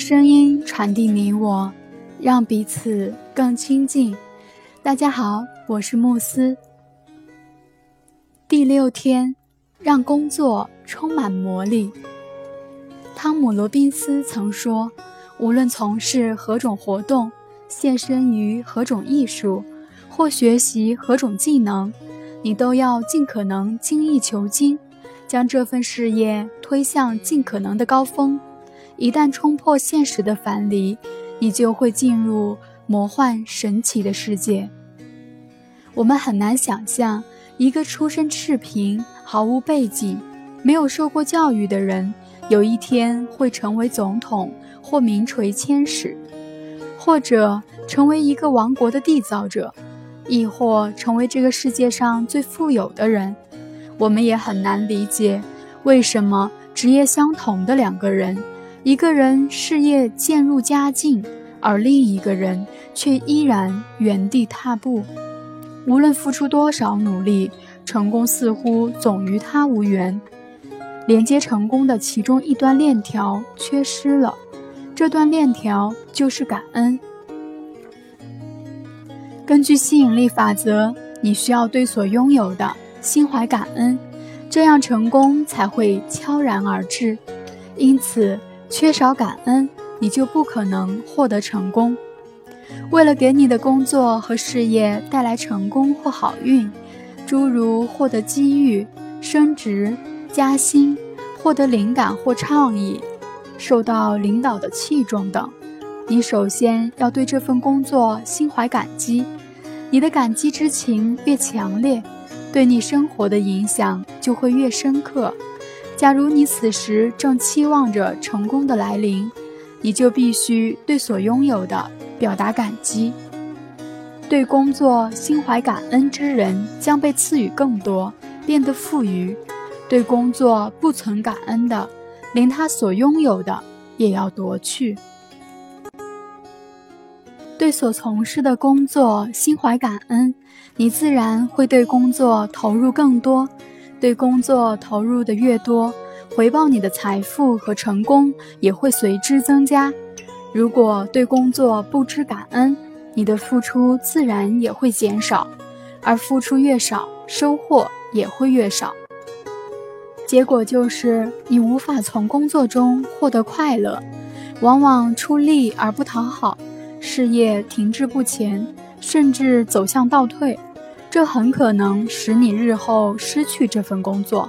声音传递你我，让彼此更亲近。大家好，我是慕斯。第六天，让工作充满魔力。汤姆·罗宾斯曾说：“无论从事何种活动，献身于何种艺术，或学习何种技能，你都要尽可能精益求精，将这份事业推向尽可能的高峰。”一旦冲破现实的樊篱，你就会进入魔幻神奇的世界。我们很难想象，一个出身赤贫、毫无背景、没有受过教育的人，有一天会成为总统，或名垂千史，或者成为一个王国的缔造者，亦或成为这个世界上最富有的人。我们也很难理解，为什么职业相同的两个人。一个人事业渐入佳境，而另一个人却依然原地踏步。无论付出多少努力，成功似乎总与他无缘。连接成功的其中一端链条缺失了，这段链条就是感恩。根据吸引力法则，你需要对所拥有的心怀感恩，这样成功才会悄然而至。因此。缺少感恩，你就不可能获得成功。为了给你的工作和事业带来成功或好运，诸如获得机遇、升职、加薪、获得灵感或倡议、受到领导的器重等，你首先要对这份工作心怀感激。你的感激之情越强烈，对你生活的影响就会越深刻。假如你此时正期望着成功的来临，你就必须对所拥有的表达感激。对工作心怀感恩之人将被赐予更多，变得富余；对工作不存感恩的，连他所拥有的也要夺去。对所从事的工作心怀感恩，你自然会对工作投入更多。对工作投入的越多，回报你的财富和成功也会随之增加。如果对工作不知感恩，你的付出自然也会减少，而付出越少，收获也会越少。结果就是你无法从工作中获得快乐，往往出力而不讨好，事业停滞不前，甚至走向倒退。这很可能使你日后失去这份工作。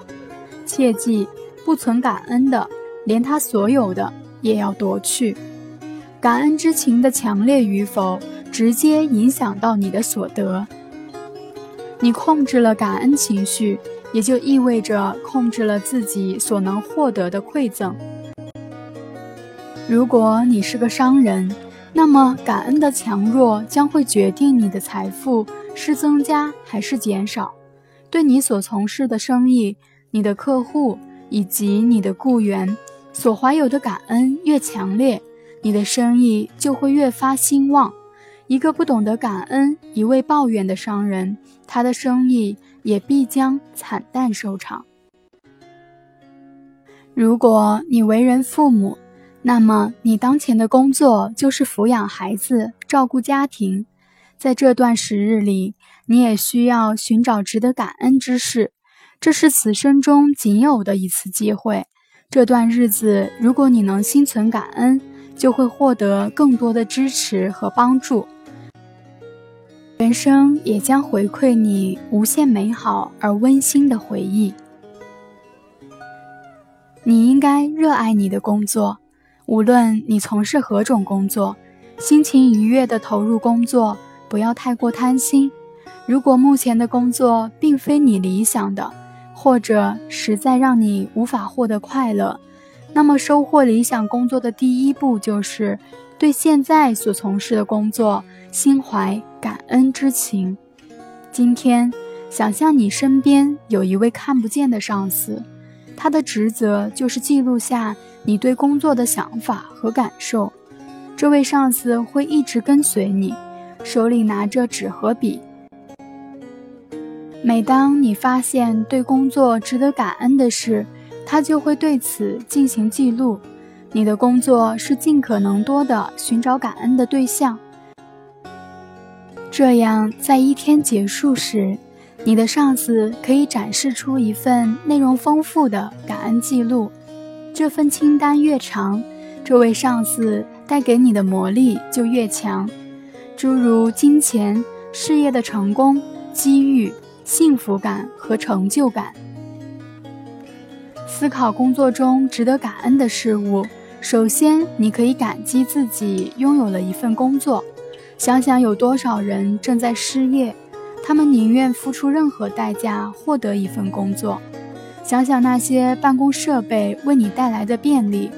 切记，不存感恩的，连他所有的也要夺去。感恩之情的强烈与否，直接影响到你的所得。你控制了感恩情绪，也就意味着控制了自己所能获得的馈赠。如果你是个商人，那么感恩的强弱将会决定你的财富。是增加还是减少？对你所从事的生意、你的客户以及你的雇员所怀有的感恩越强烈，你的生意就会越发兴旺。一个不懂得感恩、一味抱怨的商人，他的生意也必将惨淡收场。如果你为人父母，那么你当前的工作就是抚养孩子、照顾家庭。在这段时日里，你也需要寻找值得感恩之事，这是此生中仅有的一次机会。这段日子，如果你能心存感恩，就会获得更多的支持和帮助，人生也将回馈你无限美好而温馨的回忆。你应该热爱你的工作，无论你从事何种工作，心情愉悦地投入工作。不要太过贪心。如果目前的工作并非你理想的，或者实在让你无法获得快乐，那么收获理想工作的第一步就是对现在所从事的工作心怀感恩之情。今天，想象你身边有一位看不见的上司，他的职责就是记录下你对工作的想法和感受。这位上司会一直跟随你。手里拿着纸和笔，每当你发现对工作值得感恩的事，他就会对此进行记录。你的工作是尽可能多的寻找感恩的对象，这样在一天结束时，你的上司可以展示出一份内容丰富的感恩记录。这份清单越长，这位上司带给你的魔力就越强，诸如金钱、事业的成功、机遇、幸福感和成就感。思考工作中值得感恩的事物。首先，你可以感激自己拥有了一份工作。想想有多少人正在失业，他们宁愿付出任何代价获得一份工作。想想那些办公设备为你带来的便利，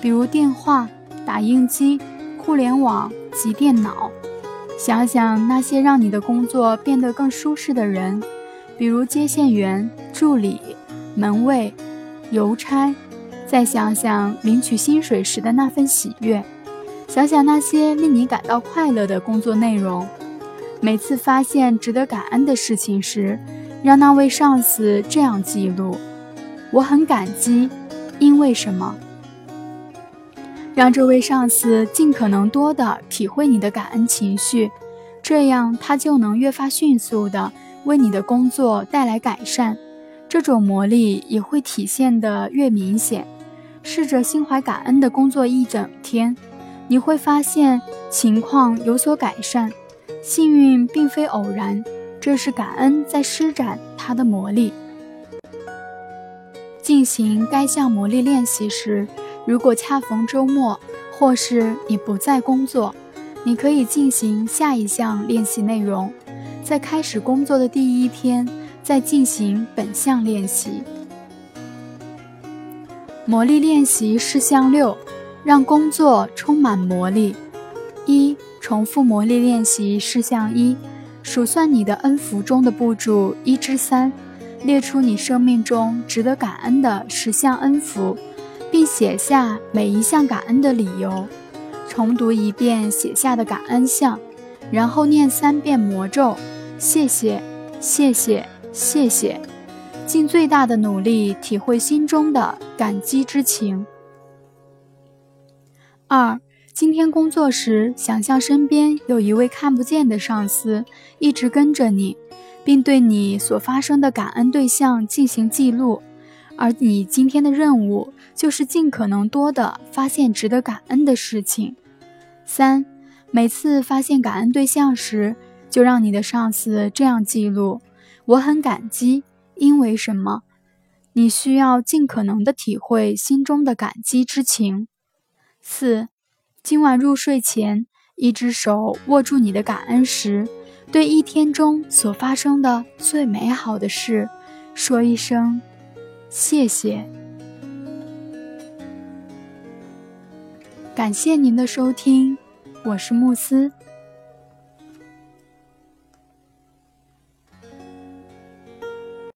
比如电话、打印机、互联网及电脑。想想那些让你的工作变得更舒适的人，比如接线员、助理、门卫、邮差。再想想领取薪水时的那份喜悦，想想那些令你感到快乐的工作内容。每次发现值得感恩的事情时，让那位上司这样记录：我很感激，因为什么？让这位上司尽可能多的体会你的感恩情绪，这样他就能越发迅速的为你的工作带来改善。这种魔力也会体现的越明显。试着心怀感恩的工作一整天，你会发现情况有所改善。幸运并非偶然，这是感恩在施展它的魔力。进行该项魔力练习时，如果恰逢周末，或是你不在工作，你可以进行下一项练习内容。在开始工作的第一天，再进行本项练习。魔力练习事项六：让工作充满魔力。一、重复魔力练习事项一，数算你的恩福中的步骤一至三，列出你生命中值得感恩的十项恩福，并写下每一项感恩的理由。重读一遍写下的感恩项，然后念三遍魔咒：谢谢，谢谢，谢谢。尽最大的努力体会心中的感激之情。二，今天工作时，想象身边有一位看不见的上司一直跟着你，并对你所发生的感恩对象进行记录，而你今天的任务就是尽可能多的发现值得感恩的事情。三，每次发现感恩对象时，就让你的上司这样记录：我很感激。因为什么？你需要尽可能的体会心中的感激之情。四，今晚入睡前，一只手握住你的感恩石，对一天中所发生的最美好的事，说一声谢谢。感谢您的收听，我是慕斯。